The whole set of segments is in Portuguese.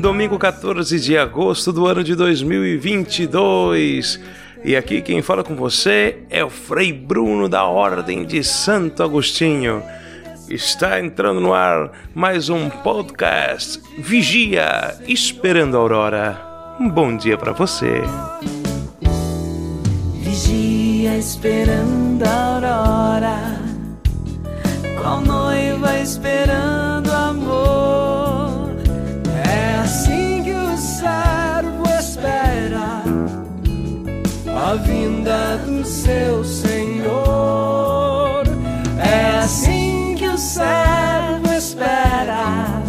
Domingo 14 de agosto do ano de 2022. E aqui quem fala com você é o Frei Bruno da Ordem de Santo Agostinho. Está entrando no ar mais um podcast Vigia Esperando a Aurora. Um bom dia para você. Vigia esperando a aurora, qual noiva esperando seu Senhor. É assim que o servo espera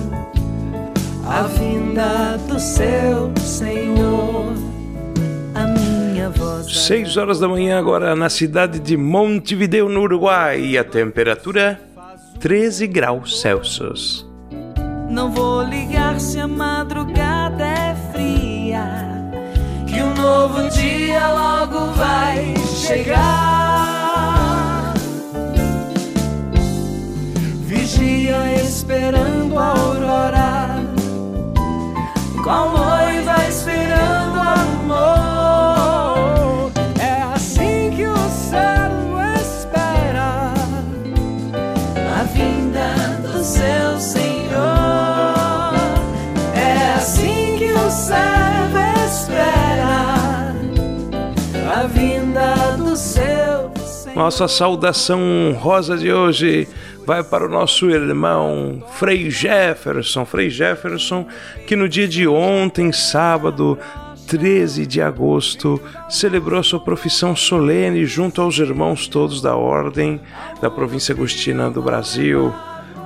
a vinda do seu Senhor. A minha voz. 6 horas da manhã agora na cidade de Montevideo, no Uruguai. E a temperatura 13 graus Celsius. Não vou ligar se a madrugada é um novo dia logo vai chegar. Vigia esperando a aurora, qual noiva esperando amor. Nossa saudação honrosa de hoje vai para o nosso irmão Frei Jefferson. Frei Jefferson, que no dia de ontem, sábado, 13 de agosto, celebrou sua profissão solene junto aos irmãos todos da Ordem da Província Agostina do Brasil,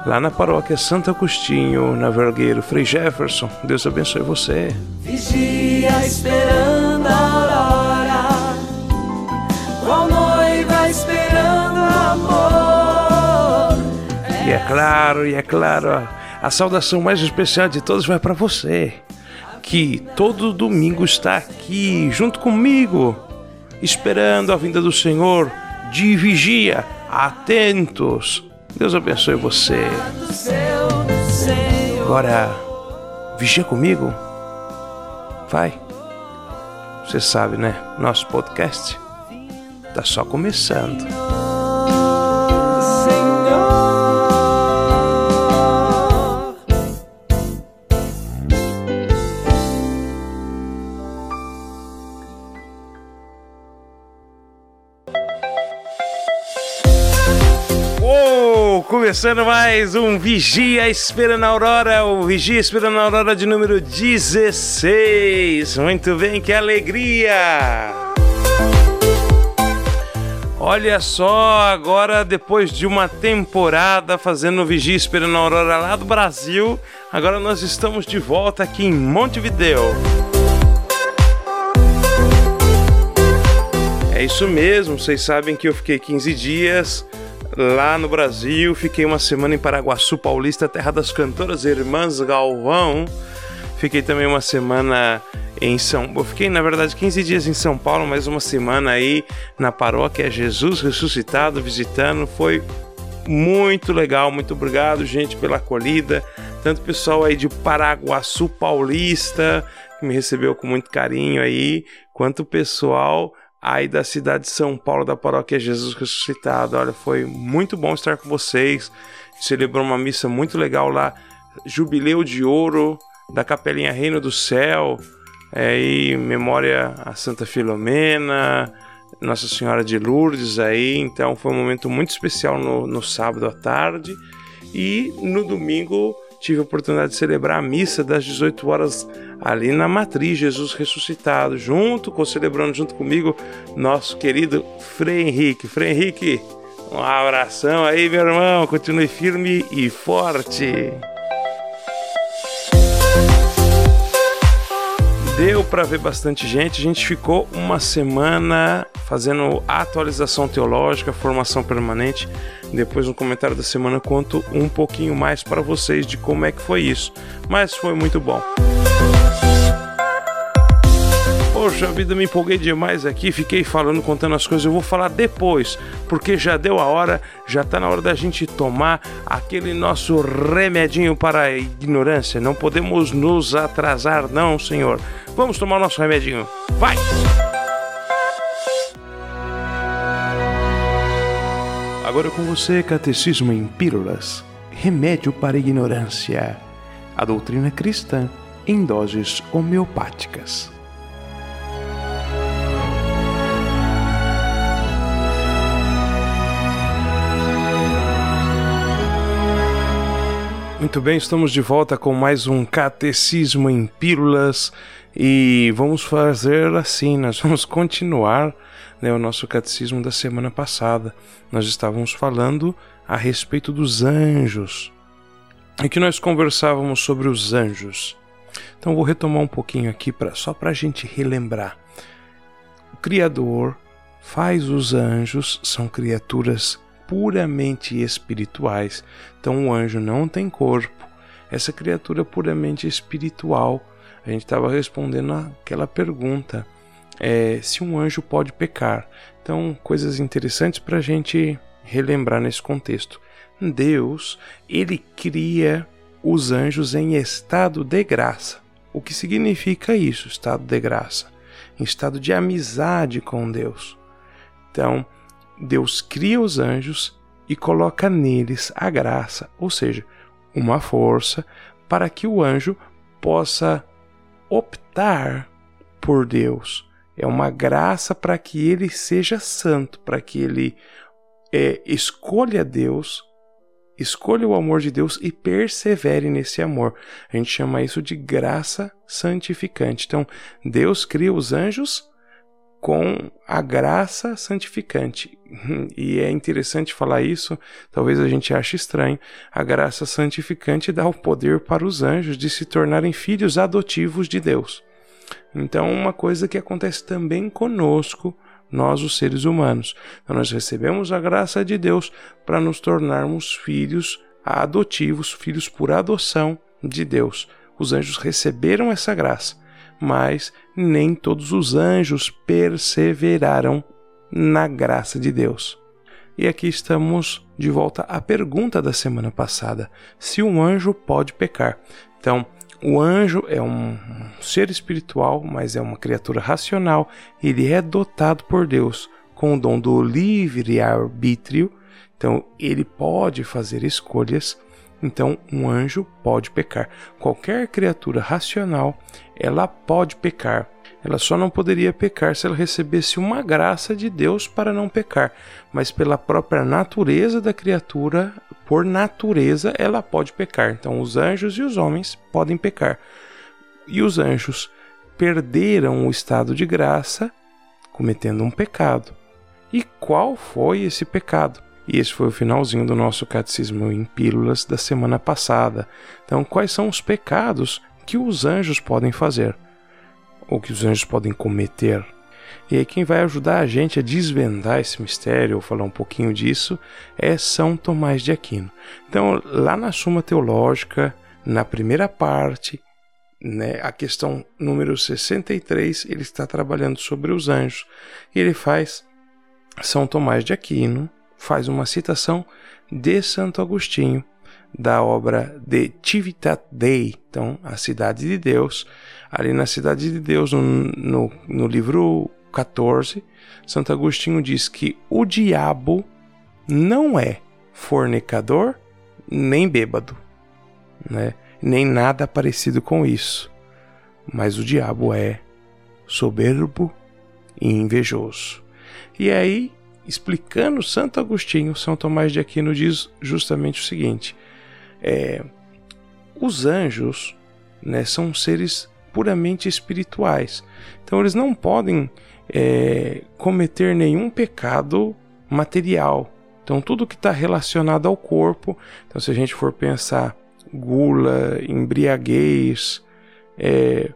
lá na paróquia Santo Agostinho, na Vergueiro. Frei Jefferson, Deus abençoe você. Vigia esperando a claro, e é claro, a, saudação mais especial de todos vai para você, que todo domingo está aqui junto comigo, esperando a vinda do Senhor, de vigia, atentos. Deus abençoe você. Agora, vigia comigo? Vai. Você sabe, né? Nosso podcast tá só começando. Começando mais um Vigia Esperando a Aurora, o Vigia Esperando a Aurora de número 16. Muito bem, que alegria! Olha só, agora depois de uma temporada fazendo Vigia Esperando a Aurora lá do Brasil, agora nós estamos de volta aqui em Montevideo. É isso mesmo, vocês sabem que eu fiquei 15 dias lá no Brasil, fiquei uma semana em Paraguaçu Paulista, terra das cantoras Irmãs Galvão. Fiquei também uma semana em São Eu fiquei, na verdade, 15 dias em São Paulo, mais uma semana aí na paróquia Jesus Ressuscitado, visitando. Foi muito legal, muito obrigado, gente, pela acolhida. Tanto pessoal aí de Paraguaçu Paulista, que me recebeu com muito carinho aí, quanto pessoal aí da cidade de São Paulo, da paróquia Jesus Ressuscitado. Olha, foi muito bom estar com vocês. Celebrou uma missa muito legal lá, Jubileu de Ouro da Capelinha Reino do Céu, é, em memória a Santa Filomena, Nossa Senhora de Lourdes aí. Então foi um momento muito especial no, no sábado à tarde. E no domingo tive a oportunidade de celebrar a missa das 18 horas ali na Matriz Jesus Ressuscitado, junto com celebrando junto comigo nosso querido Frei Henrique. Frei Henrique, um abração aí, meu irmão. Continue firme e forte. Deu para ver bastante gente. A gente ficou uma semana fazendo atualização teológica, formação permanente. Depois no comentário da semana conto um pouquinho mais para vocês de como é que foi isso. Mas foi muito bom. Poxa vida, me empolguei demais aqui, fiquei falando, contando as coisas. Eu vou falar depois, porque já deu a hora, já tá na hora da gente tomar aquele nosso remedinho para a ignorância. Não podemos nos atrasar, não, senhor. Vamos tomar o nosso remedinho. Vai! Agora com você, Catecismo em Pílulas. Remédio para a ignorância. A doutrina cristã em doses homeopáticas. Muito bem, estamos de volta com mais um Catecismo em Pílulas e vamos fazer assim, nós vamos continuar né, o nosso catecismo da semana passada. Nós estávamos falando a respeito dos anjos e que nós conversávamos sobre os anjos. Então vou retomar um pouquinho aqui pra, só para a gente relembrar. O Criador faz os anjos, são criaturas puramente espirituais. Então o anjo não tem corpo. Essa criatura puramente espiritual. A gente estava respondendo aquela pergunta: é, se um anjo pode pecar. Então, coisas interessantes para a gente relembrar nesse contexto. Deus, ele cria os anjos em estado de graça. O que significa isso, estado de graça? Em estado de amizade com Deus. Então, Deus cria os anjos e coloca neles a graça, ou seja, uma força para que o anjo possa optar por Deus. É uma graça para que ele seja santo, para que ele é, escolha Deus, escolha o amor de Deus e persevere nesse amor. A gente chama isso de graça santificante. Então, Deus cria os anjos com a graça santificante. E é interessante falar isso, talvez a gente ache estranho. A graça santificante dá o poder para os anjos de se tornarem filhos adotivos de Deus. Então, uma coisa que acontece também conosco, nós, os seres humanos. Então, nós recebemos a graça de Deus para nos tornarmos filhos adotivos, filhos por adoção de Deus. Os anjos receberam essa graça mas nem todos os anjos perseveraram na graça de Deus. E aqui estamos de volta à pergunta da semana passada: se um anjo pode pecar. Então, o anjo é um ser espiritual, mas é uma criatura racional. Ele é dotado por Deus com o dom do livre arbítrio. Então, ele pode fazer escolhas então, um anjo pode pecar. Qualquer criatura racional, ela pode pecar. Ela só não poderia pecar se ela recebesse uma graça de Deus para não pecar, mas pela própria natureza da criatura, por natureza, ela pode pecar. Então, os anjos e os homens podem pecar. E os anjos perderam o estado de graça cometendo um pecado. E qual foi esse pecado? E esse foi o finalzinho do nosso catecismo em pílulas da semana passada. Então, quais são os pecados que os anjos podem fazer? Ou que os anjos podem cometer? E aí, quem vai ajudar a gente a desvendar esse mistério, ou falar um pouquinho disso, é São Tomás de Aquino. Então, lá na Suma Teológica, na primeira parte, né, a questão número 63, ele está trabalhando sobre os anjos. E ele faz São Tomás de Aquino, faz uma citação de Santo Agostinho, da obra de Civitat Dei, então, a Cidade de Deus. Ali na Cidade de Deus, no, no, no livro 14, Santo Agostinho diz que o diabo não é fornicador nem bêbado, né? nem nada parecido com isso, mas o diabo é soberbo e invejoso. E aí explicando Santo Agostinho, São Tomás de Aquino diz justamente o seguinte: é, os anjos né, são seres puramente espirituais, então eles não podem é, cometer nenhum pecado material. Então tudo que está relacionado ao corpo, então se a gente for pensar gula, embriaguez, é,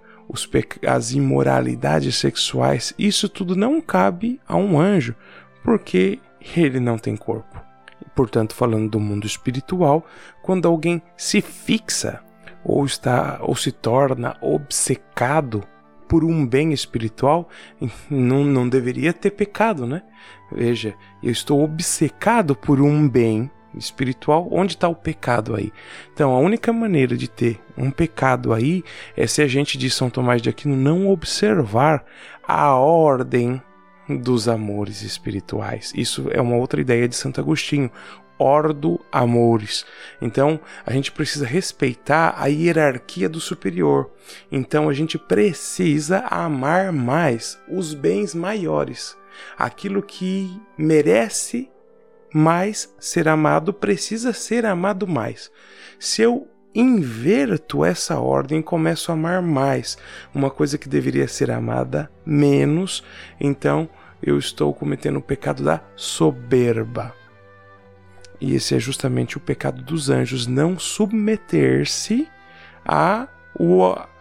as imoralidades sexuais, isso tudo não cabe a um anjo, porque ele não tem corpo. Portanto, falando do mundo espiritual, quando alguém se fixa ou está ou se torna obcecado por um bem espiritual, não, não deveria ter pecado, né? Veja, eu estou obcecado por um bem espiritual, onde está o pecado aí? Então, a única maneira de ter um pecado aí é se a gente de São Tomás de Aquino não observar a ordem dos amores espirituais. Isso é uma outra ideia de Santo Agostinho. Ordo amores. Então, a gente precisa respeitar a hierarquia do superior. Então, a gente precisa amar mais os bens maiores. Aquilo que merece mais ser amado precisa ser amado mais. Se eu inverto essa ordem, começo a amar mais uma coisa que deveria ser amada menos, então eu estou cometendo o pecado da soberba. E esse é justamente o pecado dos anjos, não submeter-se a,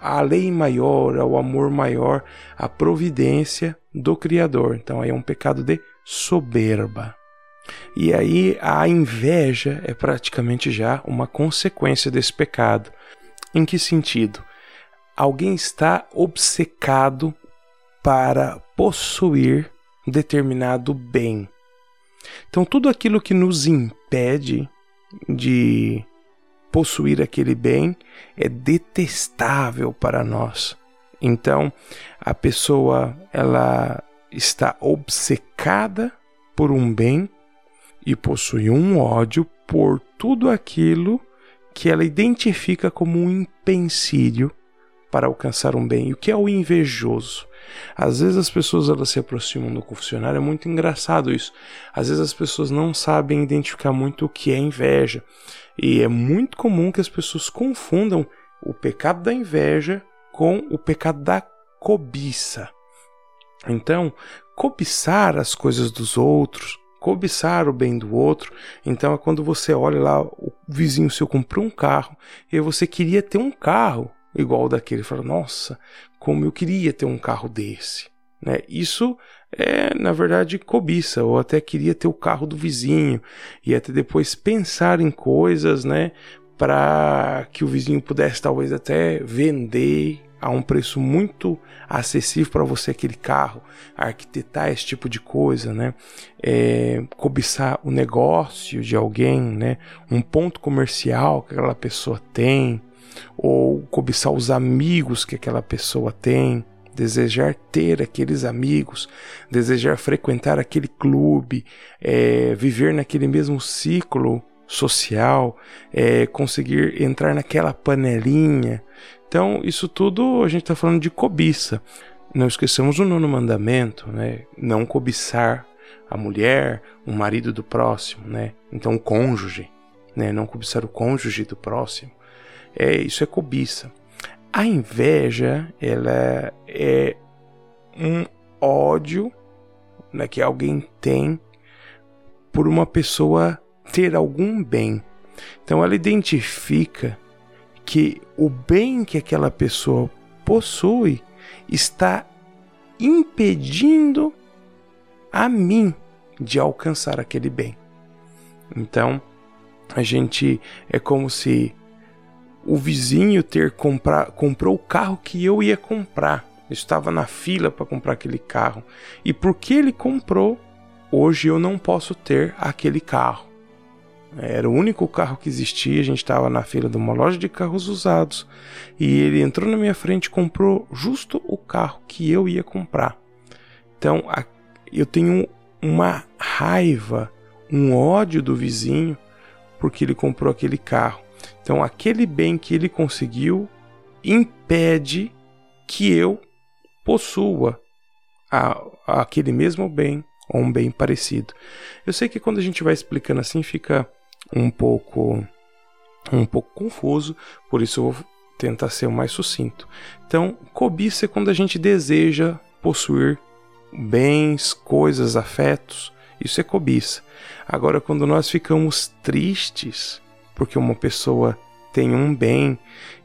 a lei maior, ao amor maior, à providência do Criador. Então aí é um pecado de soberba. E aí a inveja é praticamente já uma consequência desse pecado. Em que sentido? Alguém está obcecado para possuir determinado bem. Então, tudo aquilo que nos impede de possuir aquele bem é detestável para nós. Então, a pessoa ela está obcecada por um bem e possui um ódio por tudo aquilo que ela identifica como um empecilho para alcançar um bem. E o que é o invejoso? Às vezes as pessoas elas se aproximam do confessionário, é muito engraçado isso. Às vezes as pessoas não sabem identificar muito o que é inveja. E é muito comum que as pessoas confundam o pecado da inveja com o pecado da cobiça. Então, cobiçar as coisas dos outros, cobiçar o bem do outro. Então é quando você olha lá, o vizinho seu comprou um carro e você queria ter um carro igual daquele. Fala, nossa, como eu queria ter um carro desse. Né? Isso é, na verdade, cobiça, ou até queria ter o carro do vizinho e até depois pensar em coisas, né, para que o vizinho pudesse talvez até vender a um preço muito acessível para você aquele carro, arquitetar esse tipo de coisa, né? É, cobiçar o negócio de alguém, né? Um ponto comercial que aquela pessoa tem, ou cobiçar os amigos que aquela pessoa tem, desejar ter aqueles amigos, desejar frequentar aquele clube, é, viver naquele mesmo ciclo social, é, conseguir entrar naquela panelinha. Então, isso tudo a gente está falando de cobiça. Não esqueçamos o nono mandamento, né? Não cobiçar a mulher, o marido do próximo, né? Então, o cônjuge, né? Não cobiçar o cônjuge do próximo. É, isso é cobiça. A inveja, ela é um ódio né, que alguém tem por uma pessoa ter algum bem. Então ela identifica que o bem que aquela pessoa possui está impedindo a mim de alcançar aquele bem. Então, a gente é como se o vizinho ter comprar, comprou o carro que eu ia comprar. Eu estava na fila para comprar aquele carro. E porque ele comprou, hoje eu não posso ter aquele carro. Era o único carro que existia. A gente estava na fila de uma loja de carros usados. E ele entrou na minha frente e comprou justo o carro que eu ia comprar. Então eu tenho uma raiva, um ódio do vizinho porque ele comprou aquele carro. Então, aquele bem que ele conseguiu impede que eu possua a, a aquele mesmo bem ou um bem parecido. Eu sei que quando a gente vai explicando assim fica um pouco um pouco confuso, por isso eu vou tentar ser o mais sucinto. Então, cobiça é quando a gente deseja possuir bens, coisas, afetos, isso é cobiça. Agora, quando nós ficamos tristes porque uma pessoa tem um bem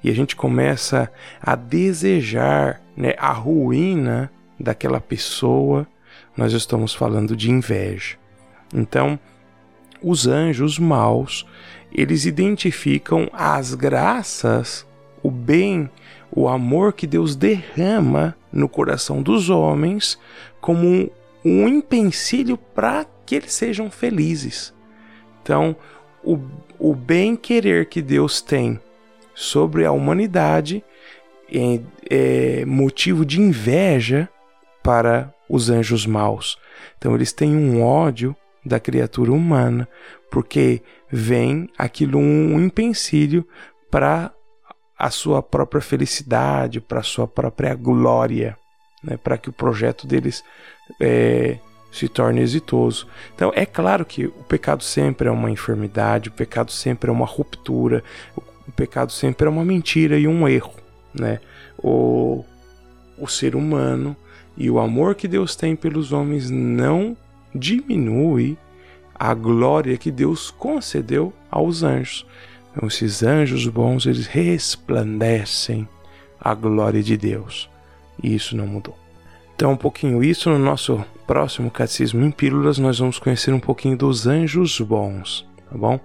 e a gente começa a desejar né, a ruína daquela pessoa, nós estamos falando de inveja. Então, os anjos maus, eles identificam as graças, o bem, o amor que Deus derrama no coração dos homens como um, um empecilho para que eles sejam felizes. Então, o, o bem querer que Deus tem sobre a humanidade é, é motivo de inveja para os anjos maus. Então eles têm um ódio da criatura humana, porque vem aquilo um empecilho para a sua própria felicidade, para a sua própria glória, né? para que o projeto deles é, se torne exitoso. Então é claro que o pecado sempre é uma enfermidade, o pecado sempre é uma ruptura, o pecado sempre é uma mentira e um erro, né? O, o ser humano e o amor que Deus tem pelos homens não diminui a glória que Deus concedeu aos anjos. Então, esses anjos bons, eles resplandecem a glória de Deus. E isso não mudou. Então, um pouquinho isso no nosso próximo Catecismo em Pílulas, nós vamos conhecer um pouquinho dos anjos bons, tá bom?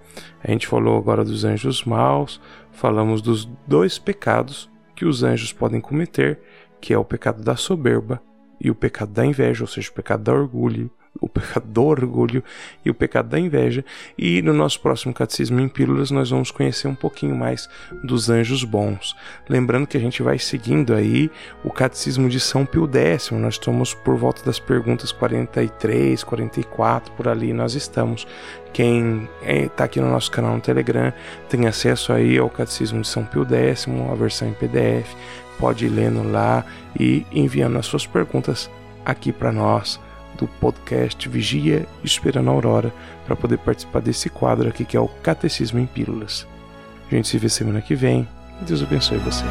A gente falou agora dos anjos maus, falamos dos dois pecados que os anjos podem cometer, que é o pecado da soberba e o pecado da inveja, ou seja, o pecado da orgulho, o pecado do orgulho e o pecado da inveja. E no nosso próximo Catecismo em Pílulas nós vamos conhecer um pouquinho mais dos anjos bons. Lembrando que a gente vai seguindo aí o Catecismo de São Pio X. Nós estamos por volta das perguntas 43, 44, por ali nós estamos. Quem está aqui no nosso canal no Telegram tem acesso aí ao Catecismo de São Pio X, a versão em PDF. Pode ir lendo lá e enviando as suas perguntas aqui para nós do podcast Vigia Esperando a Aurora para poder participar desse quadro aqui que é o Catecismo em Pílulas. A gente se vê semana que vem. Deus abençoe você.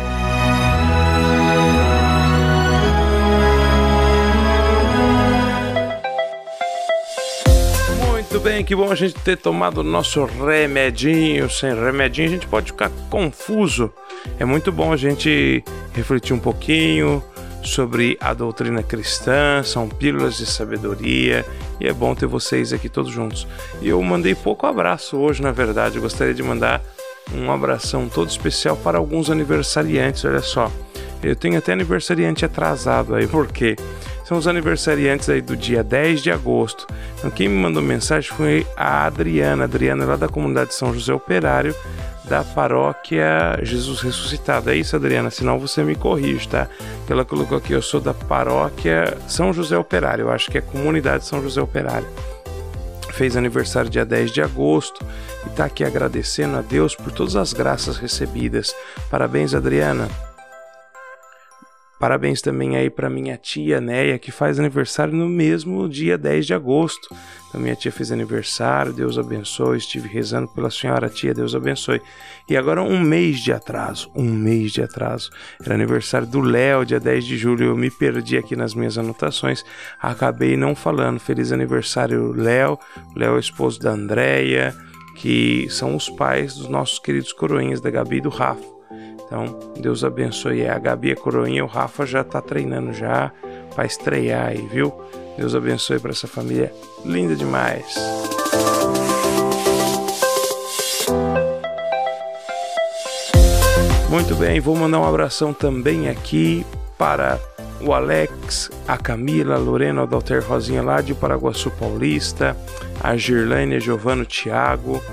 Muito bem, que bom a gente ter tomado o nosso remedinho. Sem remedinho a gente pode ficar confuso. É muito bom a gente refletir um pouquinho, sobre a doutrina cristã, são pílulas de sabedoria e é bom ter vocês aqui todos juntos. Eu mandei pouco abraço hoje, na verdade, eu gostaria de mandar um abração todo especial para alguns aniversariantes, olha só. Eu tenho até aniversariante atrasado aí, porque são os aniversariantes aí do dia 10 de agosto. Então, quem me mandou mensagem foi a Adriana, Adriana lá da comunidade São José Operário, da paróquia Jesus Ressuscitado. É isso, Adriana, senão você me corrige, tá? Ela colocou aqui, eu sou da paróquia São José Operário, eu acho que é comunidade São José Operário. Fez aniversário dia 10 de agosto e está aqui agradecendo a Deus por todas as graças recebidas. Parabéns, Adriana. Parabéns também aí para minha tia Neia, que faz aniversário no mesmo dia 10 de agosto. Então, minha tia fez aniversário, Deus abençoe. Estive rezando pela senhora tia, Deus abençoe. E agora um mês de atraso, um mês de atraso. Era aniversário do Léo, dia 10 de julho. Eu me perdi aqui nas minhas anotações, acabei não falando. Feliz aniversário, Léo. Léo é esposo da Andréia, que são os pais dos nossos queridos coroinhas da Gabi e do Rafa. Então, Deus abençoe. A Gabi, a coroinha, o Rafa já está treinando já para estrear aí, viu? Deus abençoe para essa família linda demais. Muito bem, vou mandar um abração também aqui para o Alex, a Camila, a Lorena, o Dalter Rosinha lá de Paraguaçu Paulista, a Girlane, a Giovano, o Thiago,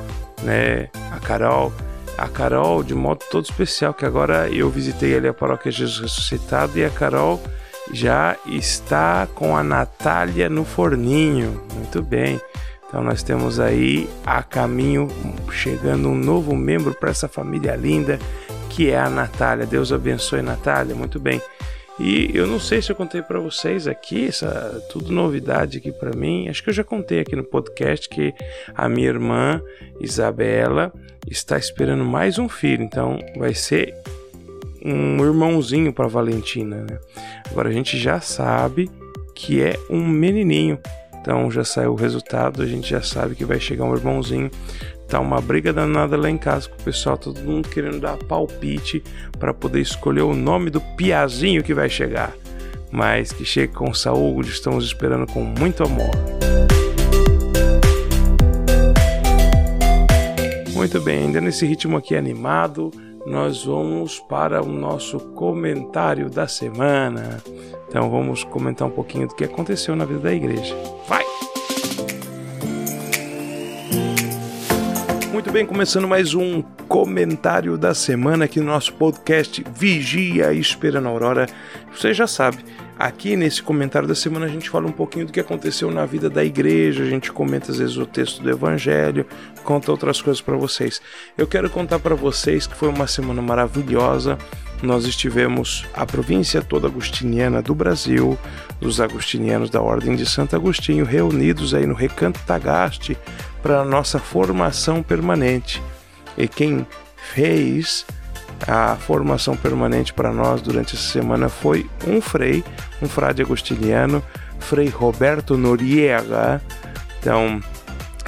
né, a Carol, a Carol de modo todo especial, que agora eu visitei ali a paróquia Jesus Ressuscitado e a Carol já está com a Natália no forninho. Muito bem. Então nós temos aí a caminho chegando um novo membro para essa família linda que é a Natália. Deus abençoe Natália. Muito bem. E eu não sei se eu contei para vocês aqui, essa tudo novidade aqui para mim. Acho que eu já contei aqui no podcast que a minha irmã Isabela está esperando mais um filho, então vai ser um irmãozinho para Valentina, né? Agora a gente já sabe que é um menininho. Então já saiu o resultado, a gente já sabe que vai chegar um irmãozinho. Tá uma briga danada lá em casa com o pessoal, todo mundo querendo dar palpite para poder escolher o nome do piazinho que vai chegar. Mas que chegue com saúde, estamos esperando com muito amor. Muito bem, ainda nesse ritmo aqui animado, nós vamos para o nosso comentário da semana. Então vamos comentar um pouquinho do que aconteceu na vida da igreja. Vai! Muito bem, começando mais um comentário da semana aqui no nosso podcast Vigia Esperando a Aurora. Você já sabe, Aqui nesse comentário da semana a gente fala um pouquinho do que aconteceu na vida da igreja, a gente comenta às vezes o texto do evangelho, conta outras coisas para vocês. Eu quero contar para vocês que foi uma semana maravilhosa. Nós estivemos a província toda agustiniana do Brasil, os agustinianos da Ordem de Santo Agostinho, reunidos aí no Recanto Tagaste para nossa formação permanente. E quem fez a formação permanente para nós durante essa semana foi um frei, um frade agostiniano, Frei Roberto Noriega. Então,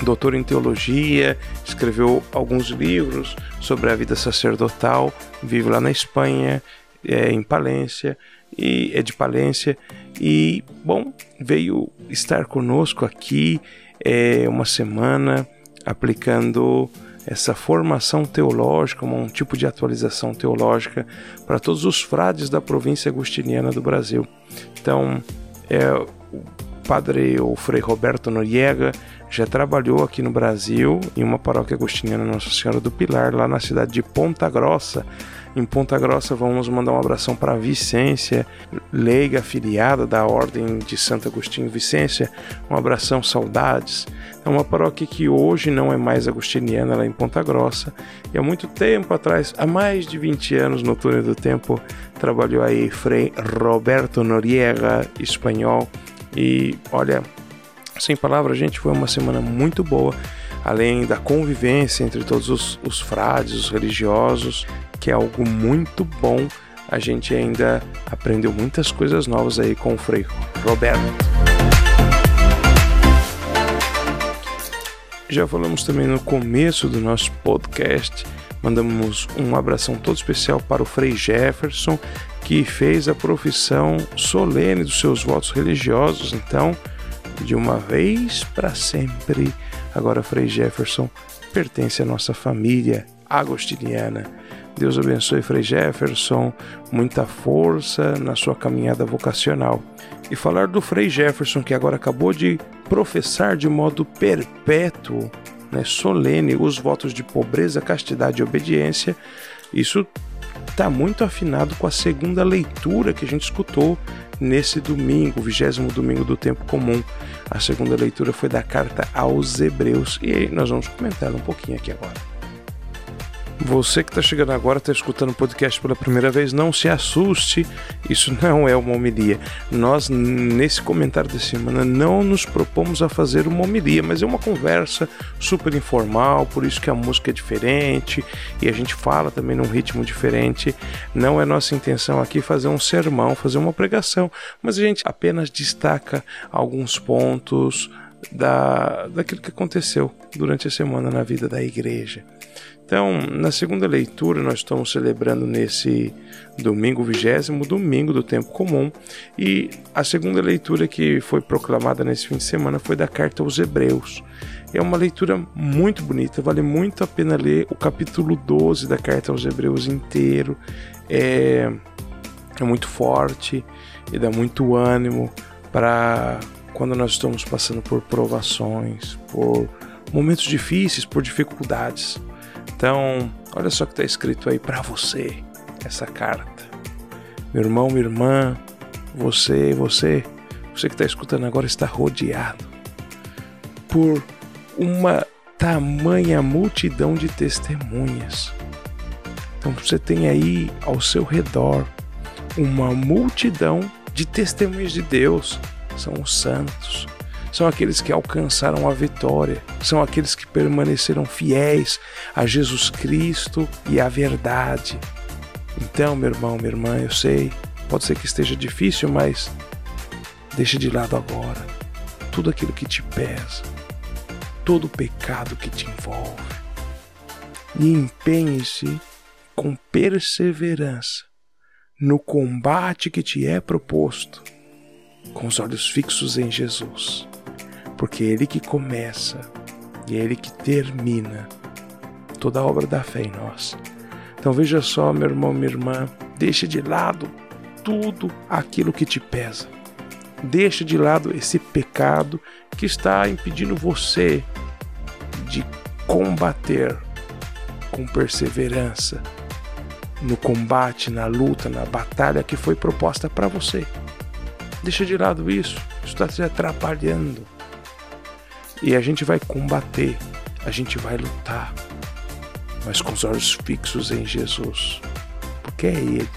doutor em teologia, escreveu alguns livros sobre a vida sacerdotal, vive lá na Espanha, é, em Palência, e é de Palência, e, bom, veio estar conosco aqui é, uma semana aplicando essa formação teológica, um tipo de atualização teológica para todos os frades da província agustiniana do Brasil. Então, é, o padre o Frei Roberto Noriega já trabalhou aqui no Brasil em uma paróquia agustiniana Nossa Senhora do Pilar, lá na cidade de Ponta Grossa, em Ponta Grossa, vamos mandar um abração para Vicência, leiga afiliada da Ordem de Santo Agostinho Vicência. Um abração, saudades. É uma paróquia que hoje não é mais agostiniana, ela é em Ponta Grossa. E há muito tempo atrás, há mais de 20 anos no túnel do tempo, trabalhou aí Frei Roberto Noriega, espanhol. E olha, sem palavras, gente, foi uma semana muito boa além da convivência entre todos os, os frades, os religiosos, que é algo muito bom. A gente ainda aprendeu muitas coisas novas aí com o Frei Roberto. Já falamos também no começo do nosso podcast. Mandamos um abração todo especial para o Frei Jefferson, que fez a profissão solene dos seus votos religiosos. Então, de uma vez para sempre, agora Frei Jefferson pertence à nossa família agostiniana. Deus abençoe Frei Jefferson, muita força na sua caminhada vocacional. E falar do Frei Jefferson, que agora acabou de professar de modo perpétuo, né, solene, os votos de pobreza, castidade e obediência, isso está muito afinado com a segunda leitura que a gente escutou nesse domingo, vigésimo domingo do tempo comum. A segunda leitura foi da carta aos Hebreus e nós vamos comentar um pouquinho aqui agora. Você que está chegando agora, está escutando o podcast pela primeira vez, não se assuste, isso não é uma homilia. Nós, nesse comentário da semana, não nos propomos a fazer uma homilia, mas é uma conversa super informal, por isso que a música é diferente e a gente fala também num ritmo diferente. Não é nossa intenção aqui fazer um sermão, fazer uma pregação, mas a gente apenas destaca alguns pontos da, daquilo que aconteceu durante a semana na vida da igreja. Então, na segunda leitura, nós estamos celebrando nesse domingo vigésimo, domingo do tempo comum, e a segunda leitura que foi proclamada nesse fim de semana foi da carta aos Hebreus. É uma leitura muito bonita, vale muito a pena ler o capítulo 12 da carta aos Hebreus inteiro. É, é muito forte e dá muito ânimo para quando nós estamos passando por provações, por momentos difíceis, por dificuldades. Então, olha só o que está escrito aí para você, essa carta. Meu irmão, minha irmã, você, você, você que está escutando agora está rodeado por uma tamanha multidão de testemunhas. Então você tem aí ao seu redor uma multidão de testemunhas de Deus, são os santos, são aqueles que alcançaram a vitória, são aqueles que permaneceram fiéis a Jesus Cristo e à verdade. Então, meu irmão, minha irmã, eu sei, pode ser que esteja difícil, mas deixe de lado agora tudo aquilo que te pesa, todo o pecado que te envolve. E empenhe-se com perseverança no combate que te é proposto, com os olhos fixos em Jesus, porque é Ele que começa e é Ele que termina toda a obra da fé em nós. Então veja só, meu irmão, minha irmã, deixe de lado tudo aquilo que te pesa. Deixe de lado esse pecado que está impedindo você de combater com perseverança no combate, na luta, na batalha que foi proposta para você. Deixa de lado isso, isso está te atrapalhando. E a gente vai combater, a gente vai lutar, mas com os olhos fixos em Jesus, porque é Ele.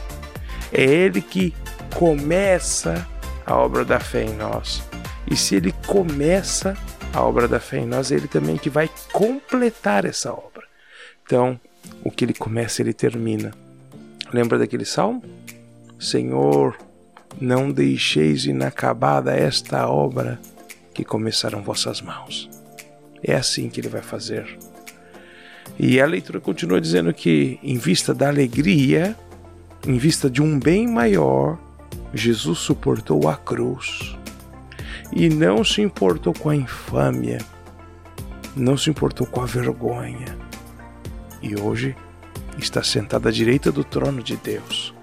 É Ele que começa a obra da fé em nós. E se Ele começa a obra da fé em nós, é Ele também que vai completar essa obra. Então, o que Ele começa, Ele termina. Lembra daquele salmo? Senhor, não deixeis inacabada esta obra que começaram vossas mãos. É assim que ele vai fazer. E a leitura continua dizendo que, em vista da alegria, em vista de um bem maior, Jesus suportou a cruz e não se importou com a infâmia, não se importou com a vergonha. E hoje está sentado à direita do trono de Deus.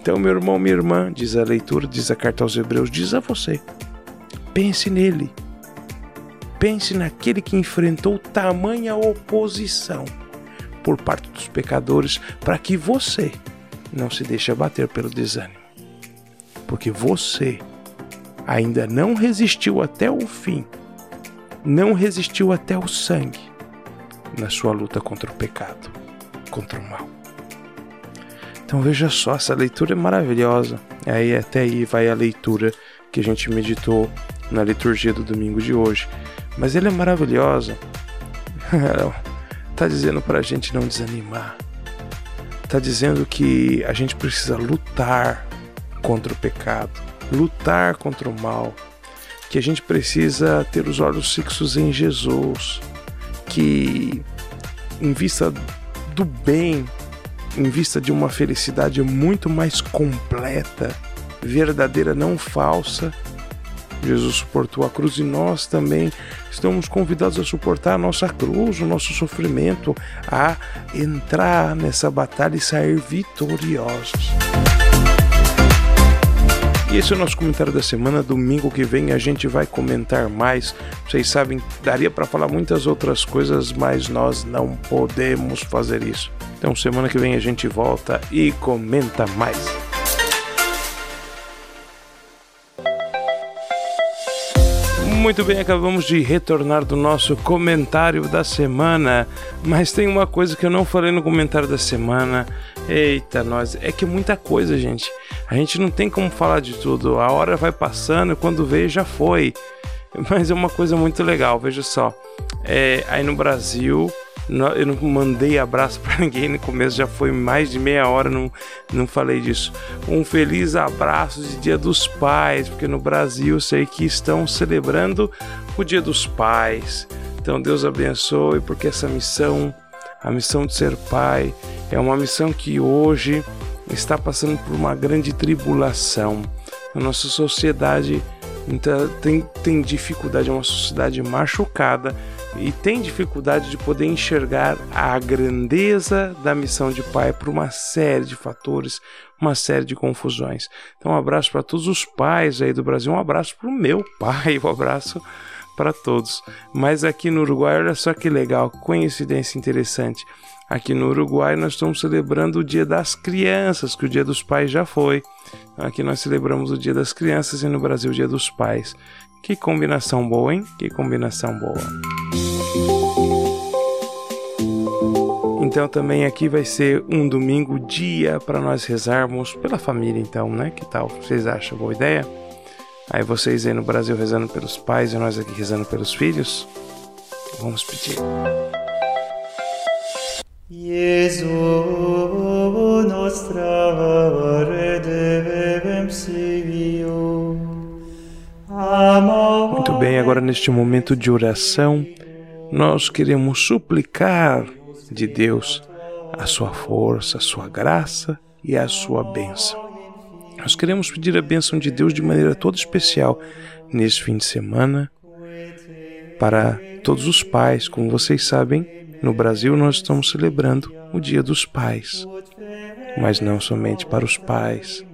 Então, meu irmão, minha irmã, diz a leitura, diz a carta aos Hebreus, diz a você: pense nele. Pense naquele que enfrentou tamanha oposição por parte dos pecadores para que você não se deixe abater pelo desânimo. Porque você ainda não resistiu até o fim, não resistiu até o sangue na sua luta contra o pecado contra o mal. Então veja só, essa leitura é maravilhosa. Aí até aí vai a leitura que a gente meditou na liturgia do domingo de hoje. Mas ela é maravilhosa. tá dizendo para a gente não desanimar. Tá dizendo que a gente precisa lutar contra o pecado, lutar contra o mal, que a gente precisa ter os olhos fixos em Jesus, que em vista do bem em vista de uma felicidade muito mais completa, verdadeira, não falsa. Jesus suportou a cruz e nós também estamos convidados a suportar a nossa cruz, o nosso sofrimento, a entrar nessa batalha e sair vitoriosos. E esse é o nosso comentário da semana. Domingo que vem a gente vai comentar mais. Vocês sabem, daria para falar muitas outras coisas, mas nós não podemos fazer isso. Então, semana que vem a gente volta e comenta mais. Muito bem, acabamos de retornar do nosso comentário da semana, mas tem uma coisa que eu não falei no comentário da semana. Eita, nós, é que é muita coisa, gente. A gente não tem como falar de tudo. A hora vai passando e quando veio já foi. Mas é uma coisa muito legal, veja só. É, aí no Brasil, eu não mandei abraço para ninguém no começo, já foi mais de meia hora, não, não falei disso. Um feliz abraço de Dia dos Pais, porque no Brasil eu sei que estão celebrando o Dia dos Pais. Então Deus abençoe, porque essa missão, a missão de ser pai, é uma missão que hoje está passando por uma grande tribulação. A nossa sociedade então, tem, tem dificuldade, é uma sociedade machucada e tem dificuldade de poder enxergar a grandeza da missão de pai por uma série de fatores, uma série de confusões. Então, um abraço para todos os pais aí do Brasil, um abraço para o meu pai, um abraço para todos. Mas aqui no Uruguai, olha só que legal, coincidência interessante. Aqui no Uruguai nós estamos celebrando o Dia das Crianças, que o Dia dos Pais já foi. Aqui nós celebramos o Dia das Crianças e no Brasil o Dia dos Pais. Que combinação boa, hein? Que combinação boa. Então também aqui vai ser um domingo dia para nós rezarmos pela família, então, né? Que tal? Vocês acham boa ideia? Aí vocês aí no Brasil rezando pelos pais e nós aqui rezando pelos filhos? Vamos pedir. Jesu nostra redevem bem, agora neste momento de oração, nós queremos suplicar de Deus a sua força, a sua graça e a sua bênção. Nós queremos pedir a bênção de Deus de maneira toda especial nesse fim de semana para todos os pais. Como vocês sabem, no Brasil nós estamos celebrando o Dia dos Pais, mas não somente para os pais.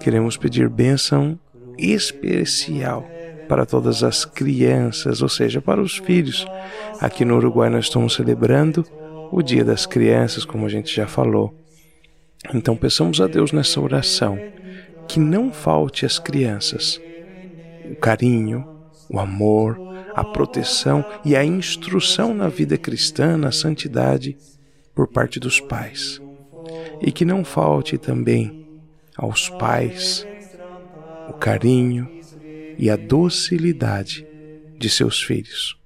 Queremos pedir bênção especial para todas as crianças, ou seja, para os filhos. Aqui no Uruguai nós estamos celebrando o Dia das Crianças, como a gente já falou. Então peçamos a Deus nessa oração que não falte às crianças o carinho, o amor, a proteção e a instrução na vida cristã, na santidade, por parte dos pais. E que não falte também aos pais o carinho e a docilidade de seus filhos.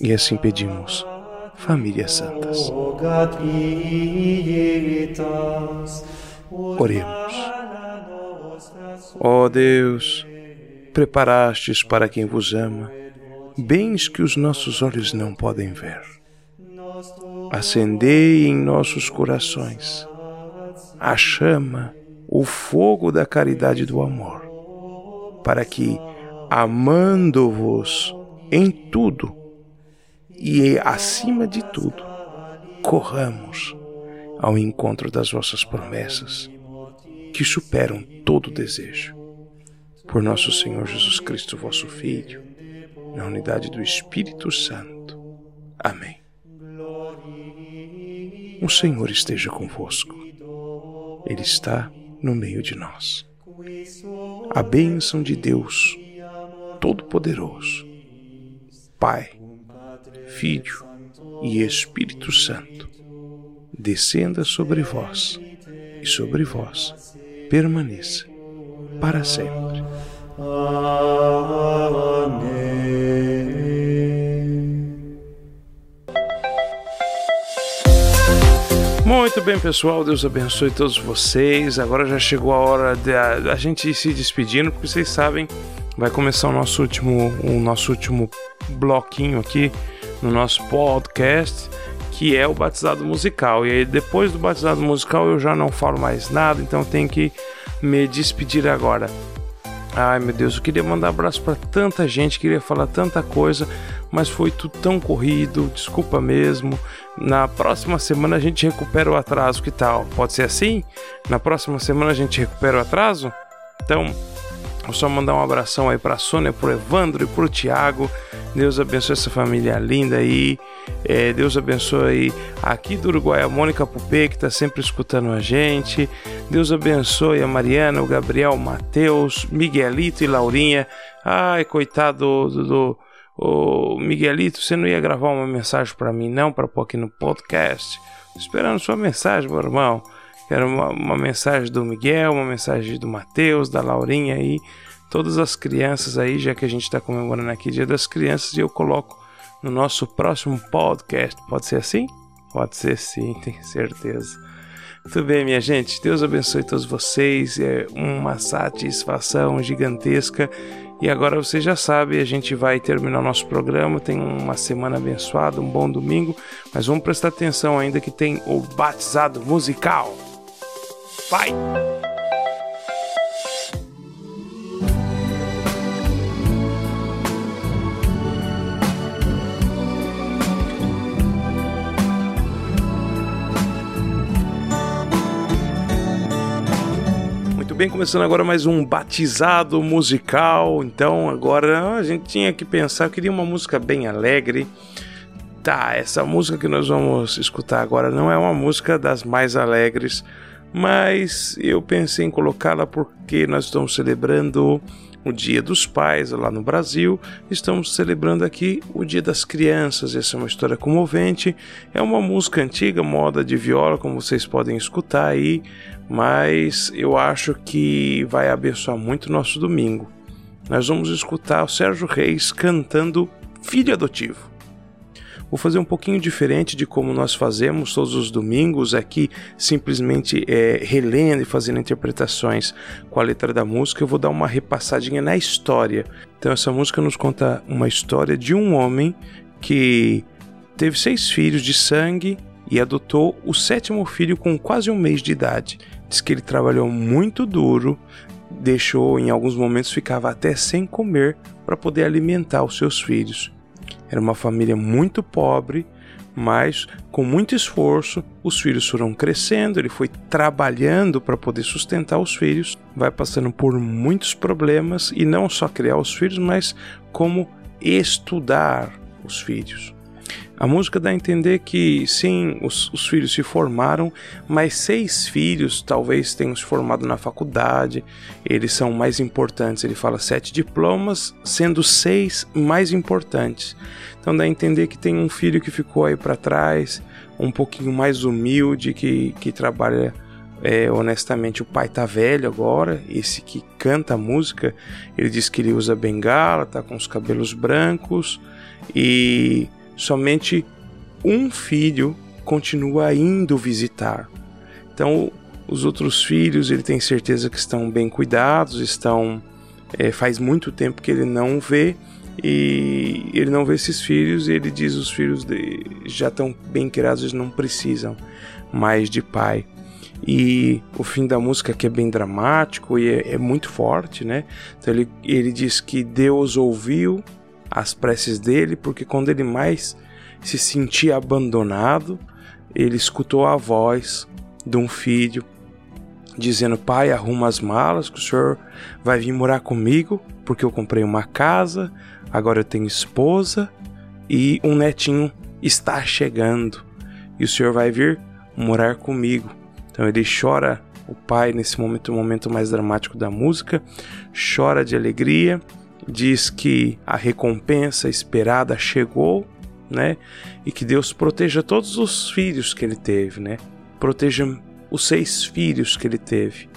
E assim pedimos, famílias santas. Oremos. Ó oh Deus, preparastes para quem vos ama bens que os nossos olhos não podem ver. Acendei em nossos corações a chama, o fogo da caridade e do amor, para que, amando-vos em tudo e acima de tudo, corramos ao encontro das vossas promessas, que superam todo desejo. Por nosso Senhor Jesus Cristo, vosso Filho, na unidade do Espírito Santo. Amém. O Senhor esteja convosco. Ele está no meio de nós. A bênção de Deus Todo-Poderoso, Pai, Filho e Espírito Santo, descenda sobre vós e sobre vós permaneça para sempre. Muito bem, pessoal. Deus abençoe todos vocês. Agora já chegou a hora da gente ir se despedindo, porque vocês sabem, vai começar o nosso último, o nosso último bloquinho aqui no nosso podcast, que é o batizado musical. E aí, depois do batizado musical, eu já não falo mais nada, então tenho que me despedir agora. Ai meu Deus, eu queria mandar abraço para tanta gente, queria falar tanta coisa, mas foi tudo tão corrido, desculpa mesmo. Na próxima semana a gente recupera o atraso, que tal? Pode ser assim? Na próxima semana a gente recupera o atraso? Então, Vou só mandar um abração aí pra Sônia, pro Evandro e pro Tiago. Deus abençoe essa família linda aí. É, Deus abençoe aqui do Uruguai a Mônica Pupê, que tá sempre escutando a gente. Deus abençoe a Mariana, o Gabriel, o Matheus, Miguelito e Laurinha. Ai, coitado do, do, Miguelito, você não ia gravar uma mensagem para mim, não, para pôr aqui no podcast? Esperando sua mensagem, meu irmão. Quero uma, uma mensagem do Miguel, uma mensagem do Mateus, da Laurinha aí, todas as crianças aí, já que a gente está comemorando aqui Dia das Crianças, e eu coloco no nosso próximo podcast. Pode ser assim? Pode ser sim, tenho certeza. Muito bem, minha gente. Deus abençoe todos vocês. É uma satisfação gigantesca. E agora você já sabe, a gente vai terminar nosso programa. Tem uma semana abençoada, um bom domingo. Mas vamos prestar atenção ainda que tem o batizado musical. Vai! Muito bem, começando agora mais um batizado musical. Então, agora a gente tinha que pensar, eu queria uma música bem alegre. Tá, essa música que nós vamos escutar agora não é uma música das mais alegres, mas eu pensei em colocá-la porque nós estamos celebrando o Dia dos Pais lá no Brasil, estamos celebrando aqui o Dia das Crianças. Essa é uma história comovente, é uma música antiga, moda de viola, como vocês podem escutar aí, mas eu acho que vai abençoar muito o nosso domingo. Nós vamos escutar o Sérgio Reis cantando Filho Adotivo. Vou fazer um pouquinho diferente de como nós fazemos todos os domingos aqui, simplesmente é, relendo e fazendo interpretações com a letra da música. Eu vou dar uma repassadinha na história. Então, essa música nos conta uma história de um homem que teve seis filhos de sangue e adotou o sétimo filho com quase um mês de idade. Diz que ele trabalhou muito duro, deixou em alguns momentos ficava até sem comer para poder alimentar os seus filhos. Era uma família muito pobre, mas com muito esforço os filhos foram crescendo, ele foi trabalhando para poder sustentar os filhos, vai passando por muitos problemas e não só criar os filhos, mas como estudar os filhos. A música dá a entender que sim, os, os, filhos se formaram, mas seis filhos talvez tenham se formado na faculdade, eles são mais importantes. Ele fala sete diplomas, sendo seis mais importantes. Então dá a entender que tem um filho que ficou aí para trás, um pouquinho mais humilde, que, que trabalha é, honestamente, o pai tá velho agora. Esse que canta a música, ele diz que ele usa bengala, tá com os cabelos brancos e somente um filho continua indo visitar. Então, os outros filhos, ele tem certeza que estão bem cuidados, estão é, faz muito tempo que ele não vê e ele não vê esses filhos e ele diz os filhos de, já estão bem criados, eles não precisam mais de pai. E o fim da música que é bem dramático e é, é muito forte, né? Então ele, ele diz que Deus ouviu as preces dele, porque quando ele mais se sentia abandonado, ele escutou a voz de um filho dizendo: Pai, arruma as malas que o senhor vai vir morar comigo, porque eu comprei uma casa, agora eu tenho esposa e um netinho está chegando e o senhor vai vir morar comigo. Então ele chora, o pai, nesse momento, o momento mais dramático da música, chora de alegria diz que a recompensa esperada chegou, né? E que Deus proteja todos os filhos que ele teve, né? Proteja os seis filhos que ele teve.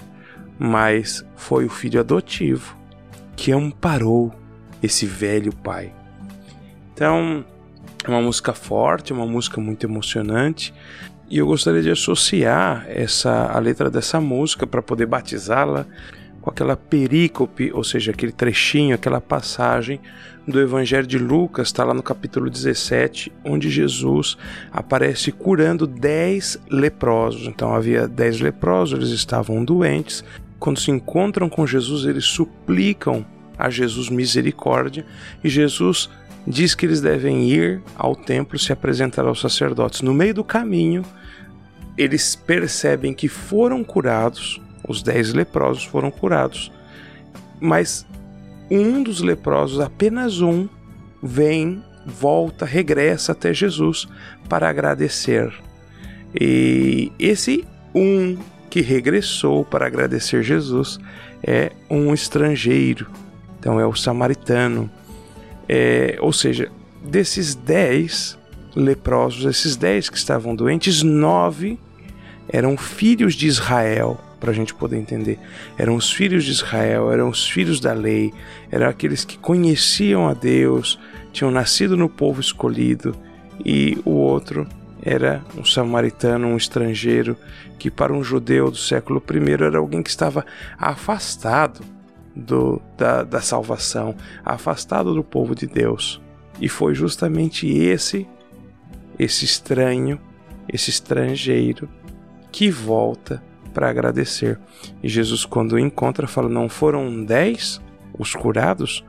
Mas foi o filho adotivo que amparou esse velho pai. Então, é uma música forte, uma música muito emocionante. E eu gostaria de associar essa a letra dessa música para poder batizá-la com aquela perícope, ou seja, aquele trechinho, aquela passagem do Evangelho de Lucas, está lá no capítulo 17, onde Jesus aparece curando dez leprosos. Então havia dez leprosos, eles estavam doentes. Quando se encontram com Jesus, eles suplicam a Jesus misericórdia e Jesus diz que eles devem ir ao templo se apresentar aos sacerdotes. No meio do caminho, eles percebem que foram curados os dez leprosos foram curados. Mas um dos leprosos, apenas um, vem, volta, regressa até Jesus para agradecer. E esse um que regressou para agradecer Jesus é um estrangeiro, então é o samaritano. É, ou seja, desses dez leprosos, esses dez que estavam doentes, nove eram filhos de Israel para a gente poder entender. Eram os filhos de Israel, eram os filhos da lei, eram aqueles que conheciam a Deus, tinham nascido no povo escolhido, e o outro era um samaritano, um estrangeiro, que para um judeu do século I era alguém que estava afastado do, da, da salvação, afastado do povo de Deus. E foi justamente esse, esse estranho, esse estrangeiro, que volta para agradecer. E Jesus, quando encontra, fala: Não foram dez os curados?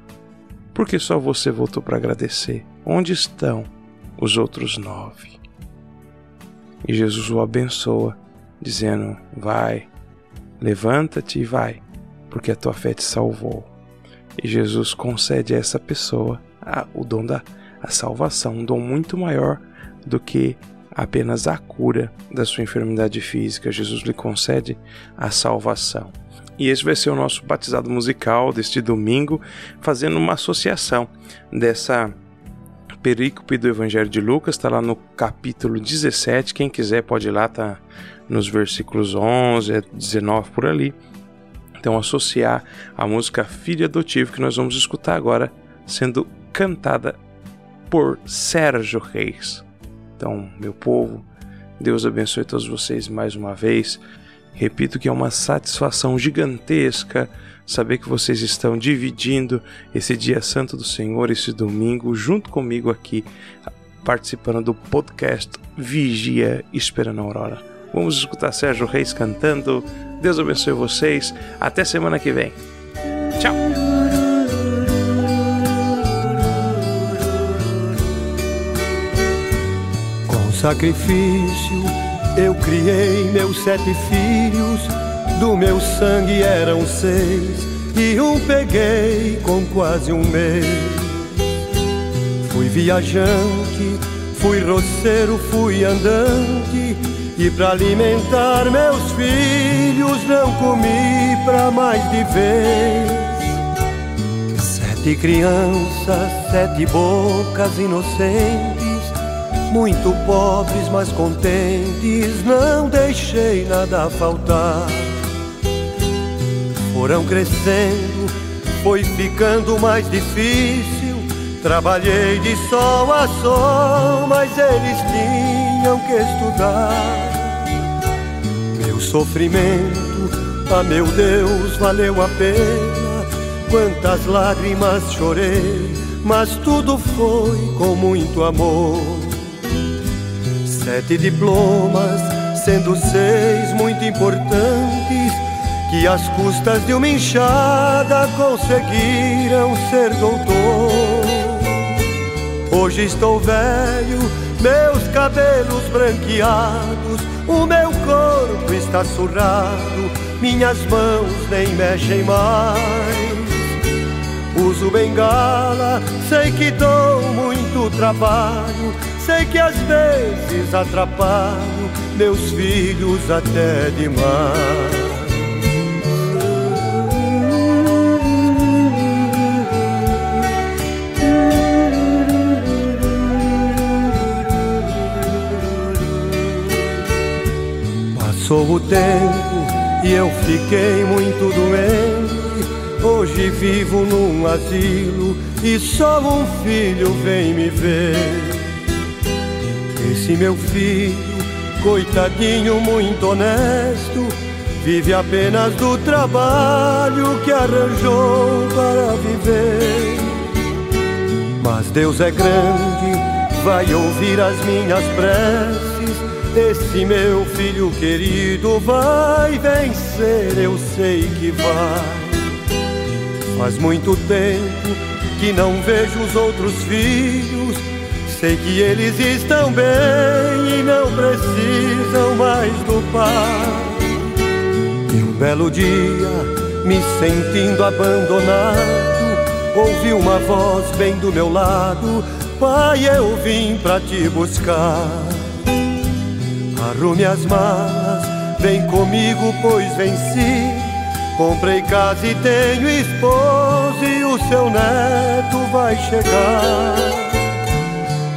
Por que só você voltou para agradecer? Onde estão os outros nove? E Jesus o abençoa, dizendo: Vai, levanta-te e vai, porque a tua fé te salvou. E Jesus concede a essa pessoa a, o dom da a salvação, um dom muito maior do que apenas a cura da sua enfermidade física. Jesus lhe concede a salvação. E esse vai ser o nosso batizado musical deste domingo, fazendo uma associação dessa perícope do Evangelho de Lucas, está lá no capítulo 17. Quem quiser pode ir lá, tá nos versículos 11 19 por ali. Então, associar a música Filho Adotivo que nós vamos escutar agora sendo cantada por Sérgio Reis. Então, meu povo, Deus abençoe todos vocês mais uma vez. Repito que é uma satisfação gigantesca saber que vocês estão dividindo esse dia santo do Senhor, esse domingo, junto comigo aqui, participando do podcast Vigia Esperando a Aurora. Vamos escutar Sérgio Reis cantando. Deus abençoe vocês. Até semana que vem. Sacrifício eu criei meus sete filhos do meu sangue eram seis e um peguei com quase um mês. Fui viajante, fui roceiro, fui andante e para alimentar meus filhos não comi pra mais de vez. Sete crianças, sete bocas inocentes, muito pobres mas contentes, não deixei nada faltar foram crescendo, foi ficando mais difícil. Trabalhei de sol a sol, mas eles tinham que estudar. Meu sofrimento, ah meu Deus, valeu a pena. Quantas lágrimas chorei, mas tudo foi com muito amor. Sete diplomas, sendo seis muito importantes que às custas de uma enxada conseguiram ser doutor. Hoje estou velho, meus cabelos branqueados, o meu corpo está surrado, minhas mãos nem mexem mais. Uso bengala, sei que dou muito trabalho, sei que às vezes atrapalho meus filhos até demais. Passou o tempo e eu fiquei muito doente. Hoje vivo num asilo e só um filho vem me ver. Esse meu filho, coitadinho, muito honesto, vive apenas do trabalho que arranjou para viver. Mas Deus é grande, vai ouvir as minhas preces esse meu filho querido vai vencer, eu sei que vai. Faz muito tempo que não vejo os outros filhos. Sei que eles estão bem e não precisam mais do pai. E um belo dia, me sentindo abandonado, ouvi uma voz bem do meu lado: Pai, eu vim pra te buscar. Arrume as malas, vem comigo, pois venci. Comprei casa e tenho esposa e o seu neto vai chegar.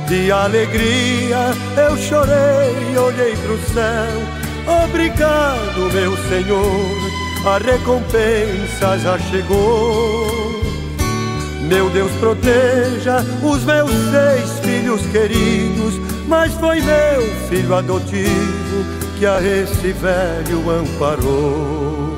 De alegria eu chorei, olhei pro céu. Obrigado, meu Senhor, a recompensa já chegou. Meu Deus proteja os meus seis filhos queridos mas foi meu filho adotivo que a esse velho amparou.